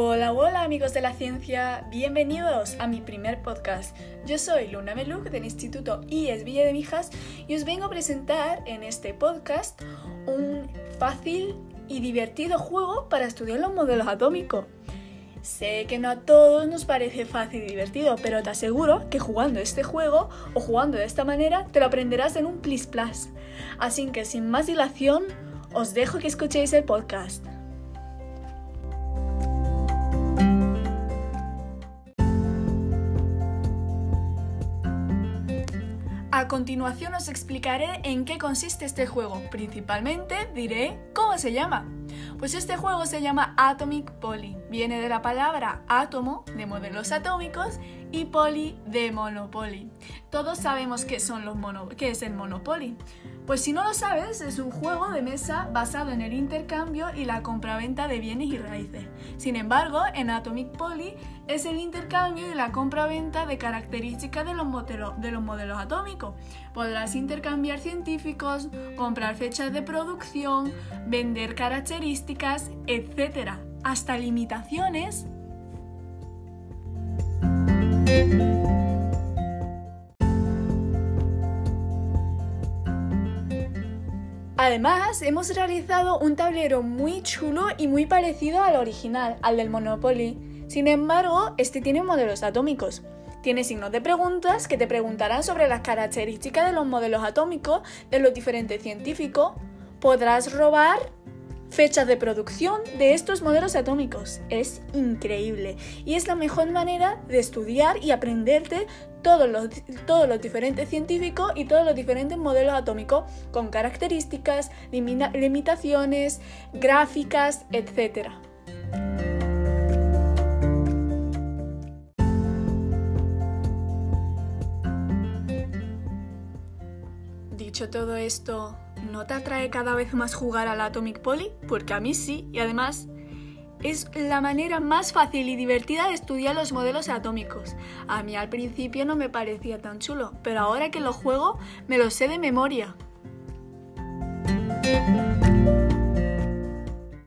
Hola, hola amigos de la ciencia, bienvenidos a mi primer podcast. Yo soy Luna Meluk del Instituto IES Villa de Mijas y os vengo a presentar en este podcast un fácil y divertido juego para estudiar los modelos atómicos. Sé que no a todos nos parece fácil y divertido, pero te aseguro que jugando este juego o jugando de esta manera te lo aprenderás en un plis plas. Así que sin más dilación, os dejo que escuchéis el podcast. A continuación os explicaré en qué consiste este juego. Principalmente diré cómo se llama. Pues este juego se llama Atomic Poly. Viene de la palabra átomo, de modelos atómicos, y poly, de monopoly. Todos sabemos qué, son los es el Monopoly. Pues si no lo sabes, es un juego de mesa basado en el intercambio y la compraventa de bienes y raíces. Sin embargo, en Atomic Poly es el intercambio y la compraventa de características de los, modelos, de los modelos atómicos. Podrás intercambiar científicos, comprar fechas de producción, vender características, etc. Hasta limitaciones Además, hemos realizado un tablero muy chulo y muy parecido al original, al del Monopoly. Sin embargo, este tiene modelos atómicos. Tiene signos de preguntas que te preguntarán sobre las características de los modelos atómicos de los diferentes científicos. Podrás robar fechas de producción de estos modelos atómicos. Es increíble y es la mejor manera de estudiar y aprenderte todos los, todos los diferentes científicos y todos los diferentes modelos atómicos con características, limitaciones, gráficas, etc. Todo esto, ¿no te atrae cada vez más jugar al Atomic Poly? Porque a mí sí, y además es la manera más fácil y divertida de estudiar los modelos atómicos. A mí al principio no me parecía tan chulo, pero ahora que lo juego me lo sé de memoria.